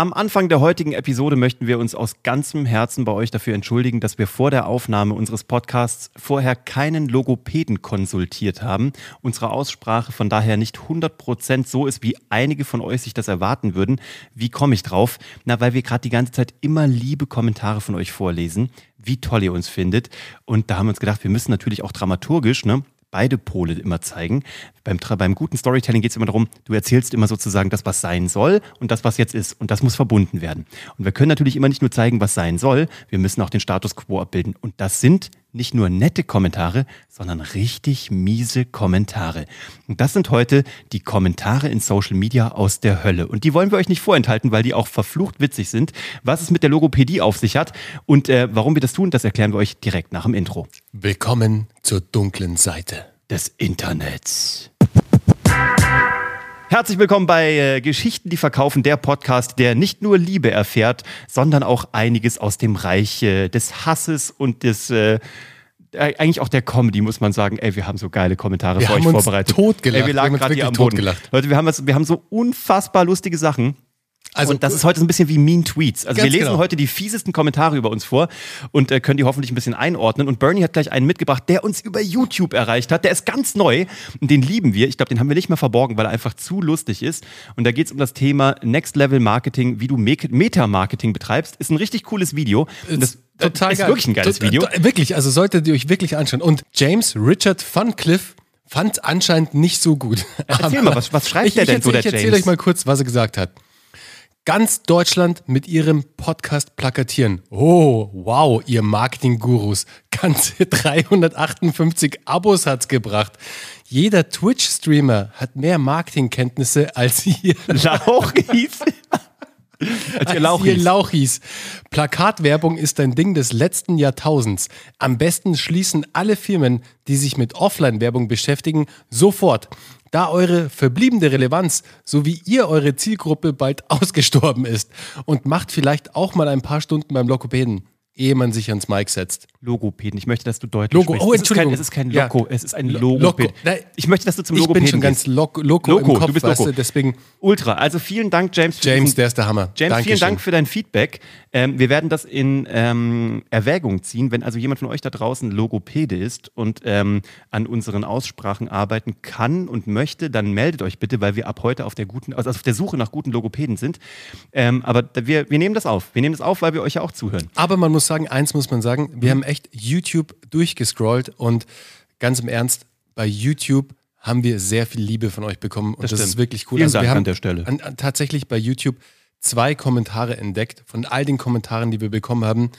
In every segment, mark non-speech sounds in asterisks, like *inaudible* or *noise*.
Am Anfang der heutigen Episode möchten wir uns aus ganzem Herzen bei euch dafür entschuldigen, dass wir vor der Aufnahme unseres Podcasts vorher keinen Logopäden konsultiert haben. Unsere Aussprache von daher nicht 100% so ist, wie einige von euch sich das erwarten würden. Wie komme ich drauf? Na, weil wir gerade die ganze Zeit immer liebe Kommentare von euch vorlesen, wie toll ihr uns findet. Und da haben wir uns gedacht, wir müssen natürlich auch dramaturgisch, ne? Beide Pole immer zeigen. Beim, beim guten Storytelling geht es immer darum, du erzählst immer sozusagen das, was sein soll und das, was jetzt ist. Und das muss verbunden werden. Und wir können natürlich immer nicht nur zeigen, was sein soll, wir müssen auch den Status quo abbilden. Und das sind nicht nur nette Kommentare, sondern richtig miese Kommentare. Und das sind heute die Kommentare in Social Media aus der Hölle. Und die wollen wir euch nicht vorenthalten, weil die auch verflucht witzig sind. Was es mit der Logopädie auf sich hat und äh, warum wir das tun, das erklären wir euch direkt nach dem Intro. Willkommen zur dunklen Seite des Internets. Herzlich willkommen bei äh, Geschichten, die verkaufen, der Podcast, der nicht nur Liebe erfährt, sondern auch einiges aus dem Reich äh, des Hasses und des äh, äh eigentlich auch der Comedy, muss man sagen. Ey, wir haben so geile Kommentare wir für euch vorbereitet. Totgelacht. Ey, wir lagen gerade hier am Boden. Leute, wir haben, wir haben so unfassbar lustige Sachen. Also, und das ist heute so ein bisschen wie Mean Tweets. Also wir lesen genau. heute die fiesesten Kommentare über uns vor und äh, können die hoffentlich ein bisschen einordnen. Und Bernie hat gleich einen mitgebracht, der uns über YouTube erreicht hat. Der ist ganz neu und den lieben wir. Ich glaube, den haben wir nicht mehr verborgen, weil er einfach zu lustig ist. Und da geht es um das Thema Next Level Marketing, wie du Meta-Marketing betreibst. Ist ein richtig cooles Video. Total ist geil. wirklich ein geiles Video. Wirklich, also solltet ihr euch wirklich anschauen. Und James Richard Funcliffe fand anscheinend nicht so gut. Erzähl mal, was, was schreibt ich, der denn ich so, der Ich erzähle euch mal kurz, was er gesagt hat ganz Deutschland mit ihrem Podcast plakatieren. Oh, wow, ihr Marketing-Gurus. Ganze *laughs* 358 Abos hat's gebracht. Jeder Twitch-Streamer hat mehr Marketingkenntnisse als *laughs* ihr Lauchis. *laughs* als ihr Lauchis. Ihr Lauchis. Plakatwerbung ist ein Ding des letzten Jahrtausends. Am besten schließen alle Firmen, die sich mit Offline-Werbung beschäftigen, sofort da eure verbliebene Relevanz sowie ihr eure Zielgruppe bald *laughs* ausgestorben ist. Und macht vielleicht auch mal ein paar Stunden beim Lokopäden ehe man sich ans Mic setzt. Logopäden. Ich möchte, dass du deutlich Logo. sprichst. Oh, Entschuldigung. Es ist kein, es ist kein Loco, ja. es ist ein Logopäd. Ich möchte, dass du zum Logopäden Ich bin schon ganz loco, loco, loco im Kopf, du bist loco. Weißt du, deswegen Ultra. Also vielen Dank, James. James, der ist der Hammer. James, Dankeschön. vielen Dank für dein Feedback. Ähm, wir werden das in ähm, Erwägung ziehen, wenn also jemand von euch da draußen Logopäde ist und ähm, an unseren Aussprachen arbeiten kann und möchte, dann meldet euch bitte, weil wir ab heute auf der guten, also auf der Suche nach guten Logopäden sind. Ähm, aber wir, wir nehmen das auf. Wir nehmen das auf, weil wir euch ja auch zuhören. Aber man muss sagen, eins muss man sagen, wir mhm. haben echt YouTube durchgescrollt und ganz im Ernst, bei YouTube haben wir sehr viel Liebe von euch bekommen und das, das ist wirklich cool. Vielen also Dank wir haben an der Stelle. An, an, tatsächlich bei YouTube zwei Kommentare entdeckt von all den Kommentaren, die wir bekommen haben.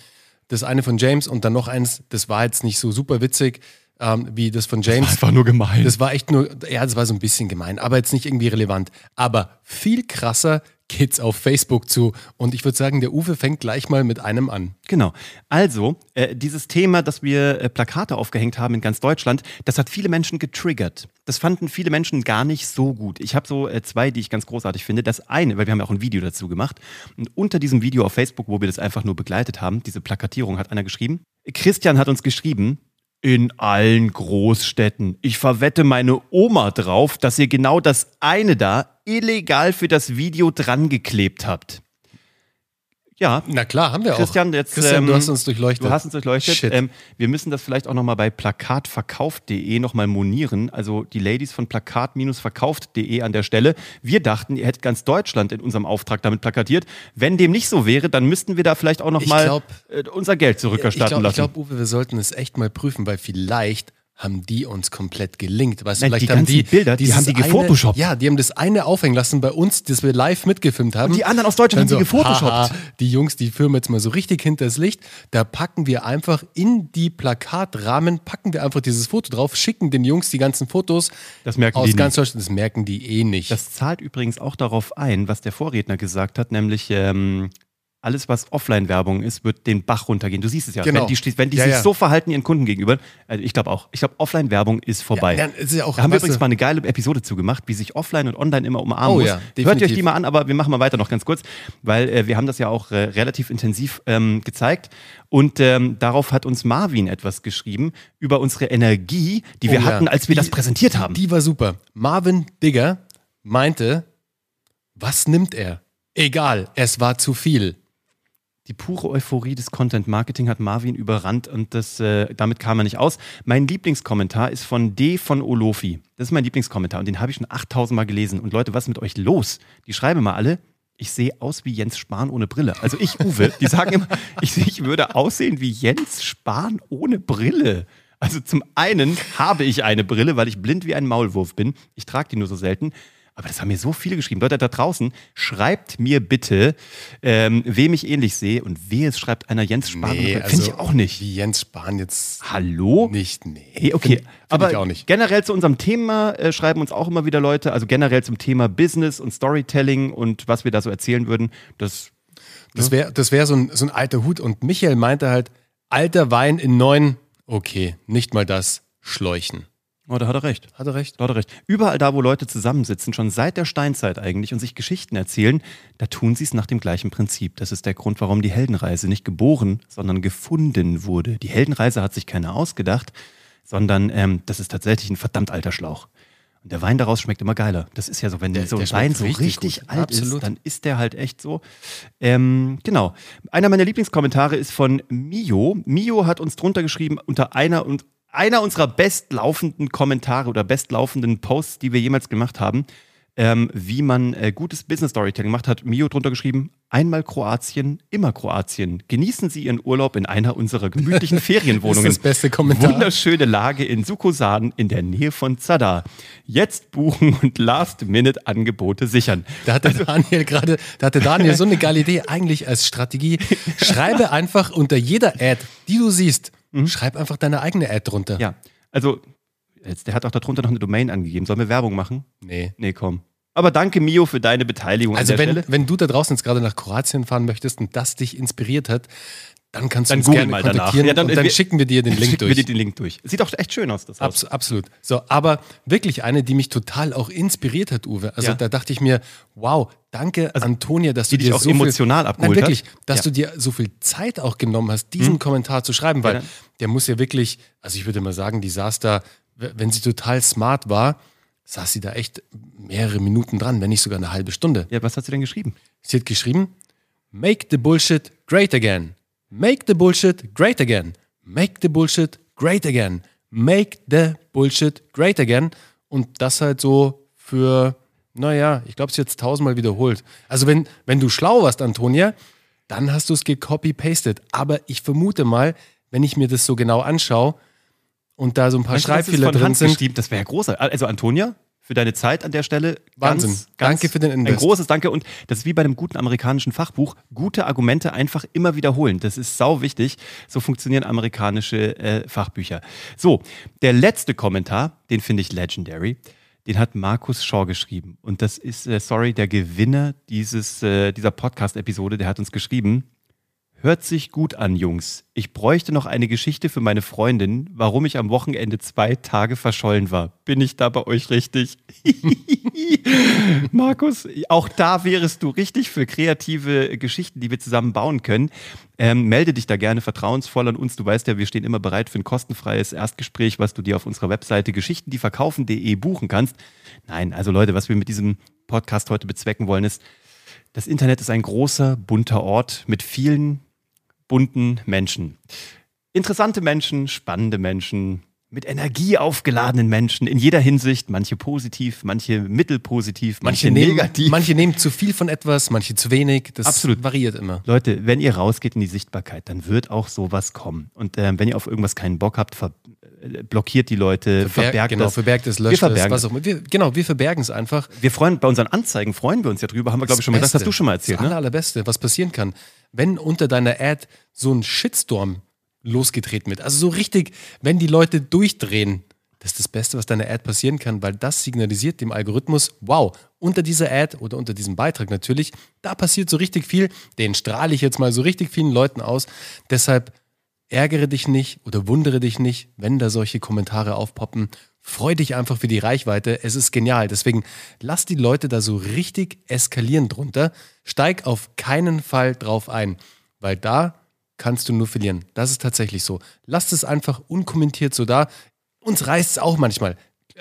Das eine von James und dann noch eins, das war jetzt nicht so super witzig ähm, wie das von James. Das war einfach nur gemein. Das war echt nur, ja, das war so ein bisschen gemein, aber jetzt nicht irgendwie relevant. Aber viel krasser geht's auf Facebook zu. Und ich würde sagen, der Uwe fängt gleich mal mit einem an. Genau. Also, äh, dieses Thema, dass wir äh, Plakate aufgehängt haben in ganz Deutschland, das hat viele Menschen getriggert. Das fanden viele Menschen gar nicht so gut. Ich habe so äh, zwei, die ich ganz großartig finde. Das eine, weil wir haben ja auch ein Video dazu gemacht. Und unter diesem Video auf Facebook, wo wir das einfach nur begleitet haben, diese Plakatierung, hat einer geschrieben. Christian hat uns geschrieben, in allen Großstädten. Ich verwette meine Oma drauf, dass ihr genau das eine da illegal für das Video drangeklebt habt. Ja. Na klar, haben wir Christian, auch. Jetzt, Christian, ähm, du hast uns durchleuchtet. Du hast uns durchleuchtet. Ähm, wir müssen das vielleicht auch nochmal bei plakatverkauft.de nochmal monieren. Also die Ladies von plakat-verkauft.de an der Stelle. Wir dachten, ihr hättet ganz Deutschland in unserem Auftrag damit plakatiert. Wenn dem nicht so wäre, dann müssten wir da vielleicht auch nochmal äh, unser Geld zurückerstatten ich glaub, lassen. Ich glaube, Uwe, wir sollten es echt mal prüfen, weil vielleicht haben die uns komplett gelingt. Weißt Nein, du, vielleicht die haben die Bilder, die haben die gefotoshoppt. ja, die haben das eine aufhängen lassen bei uns, das wir live mitgefilmt haben. Und die anderen aus Deutschland so, haben die gefotoshoppt. Die Jungs, die filmen jetzt mal so richtig hinter das Licht. Da packen wir einfach in die Plakatrahmen, packen wir einfach dieses Foto drauf, schicken den Jungs die ganzen Fotos das merken aus die ganz nicht. Deutschland. Das merken die eh nicht. Das zahlt übrigens auch darauf ein, was der Vorredner gesagt hat, nämlich ähm, alles, was Offline-Werbung ist, wird den Bach runtergehen. Du siehst es ja. Genau. Wenn die, wenn die ja, sich ja. so verhalten ihren Kunden gegenüber, also ich glaube auch, ich glaube, Offline-Werbung ist vorbei. Ja, ist ja auch, da haben wir übrigens mal eine geile Episode zugemacht, wie sich Offline und Online immer umarmen oh, muss. Ja, Hört euch die mal an, aber wir machen mal weiter noch ganz kurz, weil äh, wir haben das ja auch äh, relativ intensiv ähm, gezeigt. Und ähm, darauf hat uns Marvin etwas geschrieben über unsere Energie, die wir oh, hatten, als wir die, das präsentiert haben. Die war super. Marvin Digger meinte, was nimmt er? Egal, es war zu viel. Die pure Euphorie des Content Marketing hat Marvin überrannt und das, äh, damit kam er nicht aus. Mein Lieblingskommentar ist von D von Olofi. Das ist mein Lieblingskommentar und den habe ich schon 8000 Mal gelesen. Und Leute, was ist mit euch los? Die schreiben mal alle, ich sehe aus wie Jens Spahn ohne Brille. Also ich, Uwe, die sagen immer, *laughs* ich, ich würde aussehen wie Jens Spahn ohne Brille. Also zum einen habe ich eine Brille, weil ich blind wie ein Maulwurf bin. Ich trage die nur so selten. Aber das haben mir so viele geschrieben. Leute da draußen, schreibt mir bitte, ähm, wem ich ähnlich sehe. Und wer es schreibt einer Jens Spahn. Nee, also Finde ich auch nicht. Wie Jens Spahn jetzt. Hallo? Nicht, nee. Okay, find, find aber generell zu unserem Thema äh, schreiben uns auch immer wieder Leute. Also generell zum Thema Business und Storytelling und was wir da so erzählen würden. Das, das wäre das wär so, ein, so ein alter Hut. Und Michael meinte halt, alter Wein in neuen, okay, nicht mal das, schläuchen. Oh, da hat er recht. Hat er recht. Da hat er recht. Überall da, wo Leute zusammensitzen, schon seit der Steinzeit eigentlich und sich Geschichten erzählen, da tun sie es nach dem gleichen Prinzip. Das ist der Grund, warum die Heldenreise nicht geboren, sondern gefunden wurde. Die Heldenreise hat sich keiner ausgedacht, sondern ähm, das ist tatsächlich ein verdammt alter Schlauch. Und der Wein daraus schmeckt immer geiler. Das ist ja so, wenn der, so ein Wein so richtig, richtig alt Absolut. ist, dann ist der halt echt so. Ähm, genau. Einer meiner Lieblingskommentare ist von Mio. Mio hat uns drunter geschrieben, unter einer und einer unserer bestlaufenden Kommentare oder bestlaufenden Posts, die wir jemals gemacht haben, ähm, wie man äh, gutes Business Storytelling macht, hat Mio drunter geschrieben: Einmal Kroatien, immer Kroatien. Genießen Sie Ihren Urlaub in einer unserer gemütlichen *laughs* Ferienwohnungen. das ist das beste Kommentar. Wunderschöne Lage in Sukosan in der Nähe von Zadar. Jetzt buchen und Last-Minute-Angebote sichern. Da hatte also, Daniel gerade, da hatte Daniel so eine *laughs* geile Idee, eigentlich als Strategie. Schreibe einfach unter jeder Ad, die du siehst, Mhm. Schreib einfach deine eigene Ad drunter. Ja, also jetzt, der hat auch darunter noch eine Domain angegeben. Sollen wir Werbung machen? Nee. Nee, komm. Aber danke, Mio, für deine Beteiligung. Also, wenn, wenn du da draußen jetzt gerade nach Kroatien fahren möchtest und das dich inspiriert hat, dann kannst du dann uns gerne mal kontaktieren ja, dann, und dann wir, schicken wir dir den *laughs* Link durch. Wir dir den Link durch. Sieht auch echt schön aus, das Haus. Abs absolut. So, aber wirklich eine, die mich total auch inspiriert hat, Uwe. Also ja. da dachte ich mir, wow, danke also, Antonia, dass du dir auch so emotional viel, nein, wirklich, dass ja. du dir so viel Zeit auch genommen hast, diesen hm. Kommentar zu schreiben, weil der muss ja wirklich, also ich würde mal sagen, die saß da, wenn sie total smart war, saß sie da echt mehrere Minuten dran, wenn nicht sogar eine halbe Stunde. Ja, was hat sie denn geschrieben? Sie hat geschrieben, Make the bullshit great again. Make the bullshit great again. Make the bullshit great again. Make the bullshit great again. Und das halt so für, naja, ich glaube, es jetzt tausendmal wiederholt. Also wenn, wenn du schlau warst, Antonia, dann hast du es gecopy-pasted. Aber ich vermute mal, wenn ich mir das so genau anschaue und da so ein paar Schreibfehler drin sind. Das wäre ja großer. Also Antonia, für deine Zeit an der Stelle. Wahnsinn. Ganz, Danke für den Invest. Ein großes Danke und das ist wie bei einem guten amerikanischen Fachbuch. Gute Argumente einfach immer wiederholen. Das ist sau wichtig. So funktionieren amerikanische äh, Fachbücher. So, der letzte Kommentar, den finde ich legendary. Den hat Markus Shaw geschrieben. Und das ist, äh, sorry, der Gewinner dieses, äh, dieser Podcast-Episode. Der hat uns geschrieben. Hört sich gut an, Jungs. Ich bräuchte noch eine Geschichte für meine Freundin, warum ich am Wochenende zwei Tage verschollen war. Bin ich da bei euch richtig? *laughs* Markus, auch da wärest du richtig für kreative Geschichten, die wir zusammen bauen können. Ähm, melde dich da gerne vertrauensvoll an uns. Du weißt ja, wir stehen immer bereit für ein kostenfreies Erstgespräch, was du dir auf unserer Webseite geschichtendieverkaufen.de buchen kannst. Nein, also Leute, was wir mit diesem Podcast heute bezwecken wollen, ist, das Internet ist ein großer, bunter Ort mit vielen bunten Menschen. Interessante Menschen, spannende Menschen, mit Energie aufgeladenen Menschen in jeder Hinsicht, manche positiv, manche mittelpositiv, manche, manche nehmen, negativ. Manche nehmen zu viel von etwas, manche zu wenig. Das Absolut. variiert immer. Leute, wenn ihr rausgeht in die Sichtbarkeit, dann wird auch sowas kommen. Und äh, wenn ihr auf irgendwas keinen Bock habt, äh, blockiert die Leute, Verberg, verbergt genau, das. verbergt es, löscht es, was auch wir, Genau, wir verbergen es einfach. Wir freuen, bei unseren Anzeigen freuen wir uns ja drüber, haben wir glaube ich schon mal gesagt, das hast du schon mal erzählt. Das ne? allerbeste, was passieren kann wenn unter deiner Ad so ein Shitstorm losgetreten wird. Also so richtig, wenn die Leute durchdrehen, das ist das Beste, was deiner Ad passieren kann, weil das signalisiert dem Algorithmus, wow, unter dieser Ad oder unter diesem Beitrag natürlich, da passiert so richtig viel, den strahle ich jetzt mal so richtig vielen Leuten aus. Deshalb ärgere dich nicht oder wundere dich nicht, wenn da solche Kommentare aufpoppen. Freu dich einfach für die Reichweite. Es ist genial. Deswegen lass die Leute da so richtig eskalieren drunter. Steig auf keinen Fall drauf ein, weil da kannst du nur verlieren. Das ist tatsächlich so. Lass es einfach unkommentiert so da. Uns reißt es auch manchmal.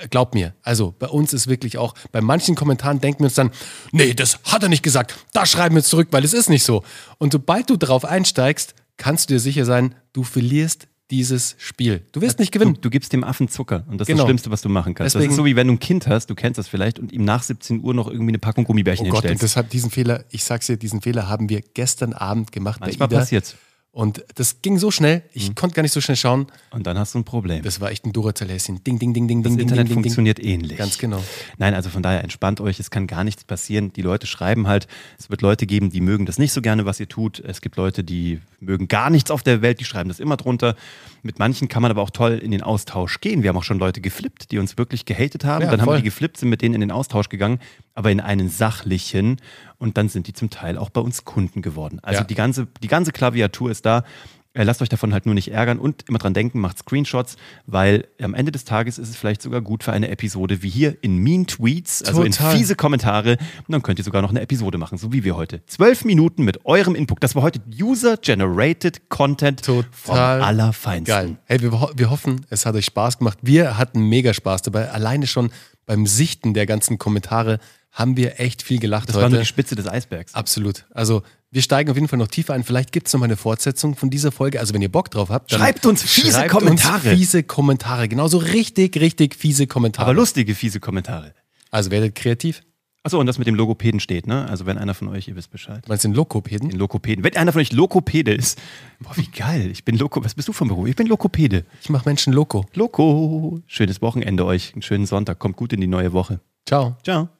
Glaub mir, also bei uns ist wirklich auch, bei manchen Kommentaren denken wir uns dann, nee, das hat er nicht gesagt, da schreiben wir zurück, weil es ist nicht so. Und sobald du darauf einsteigst, kannst du dir sicher sein, du verlierst dieses Spiel. Du wirst nicht gewinnen. Du, du, gibst dem Affen Zucker und das genau. ist das Schlimmste, was du machen kannst. Deswegen, das ist so wie wenn du ein Kind hast, du kennst das vielleicht und ihm nach 17 Uhr noch irgendwie eine Packung Gummibärchen oh Gott, hinstellst. Und das hat diesen Fehler, ich sag's dir, diesen Fehler haben wir gestern Abend gemacht. Manchmal bei Ida. passiert's. Und das ging so schnell, ich mhm. konnte gar nicht so schnell schauen. Und dann hast du ein Problem. Das war echt ein Duracell-Häschen. Ding, ding, ding, ding, das ding, Internet ding, funktioniert ding. ähnlich. Ganz genau. Nein, also von daher entspannt euch, es kann gar nichts passieren. Die Leute schreiben halt, es wird Leute geben, die mögen das nicht so gerne, was ihr tut. Es gibt Leute, die mögen gar nichts auf der Welt, die schreiben das immer drunter. Mit manchen kann man aber auch toll in den Austausch gehen. Wir haben auch schon Leute geflippt, die uns wirklich gehatet haben. Ja, dann voll. haben wir die geflippt, sind mit denen in den Austausch gegangen, aber in einen sachlichen. Und dann sind die zum Teil auch bei uns Kunden geworden. Also ja. die, ganze, die ganze Klaviatur ist da. Äh, lasst euch davon halt nur nicht ärgern und immer dran denken, macht Screenshots, weil am Ende des Tages ist es vielleicht sogar gut für eine Episode wie hier in Mean Tweets, also Total. in fiese Kommentare. Und dann könnt ihr sogar noch eine Episode machen, so wie wir heute. Zwölf Minuten mit eurem Input. Das war heute User-Generated Content Total vom Allerfeinsten. Geil. Hey, wir, wir hoffen, es hat euch Spaß gemacht. Wir hatten mega Spaß dabei. Alleine schon beim Sichten der ganzen Kommentare haben wir echt viel gelacht das heute. Das war nur die Spitze des Eisbergs. Absolut. Also wir steigen auf jeden Fall noch tiefer ein. Vielleicht gibt es noch mal eine Fortsetzung von dieser Folge. Also wenn ihr Bock drauf habt, schreibt uns fiese schreibt Kommentare. Uns fiese Kommentare. Genauso richtig, richtig fiese Kommentare. Aber lustige fiese Kommentare. Also werdet kreativ. Achso, und das mit dem Logopäden steht, ne? Also wenn einer von euch, ihr wisst Bescheid. Meinst du den Lokopäden? Den Lokopäden. Wenn einer von euch Lokopäde ist, boah, wie geil. Ich bin Loko. Was bist du vom Beruf? Ich bin Lokopäde. Ich mache Menschen Loko. Loko. Schönes Wochenende euch. Einen schönen Sonntag. Kommt gut in die neue Woche. Ciao. Ciao.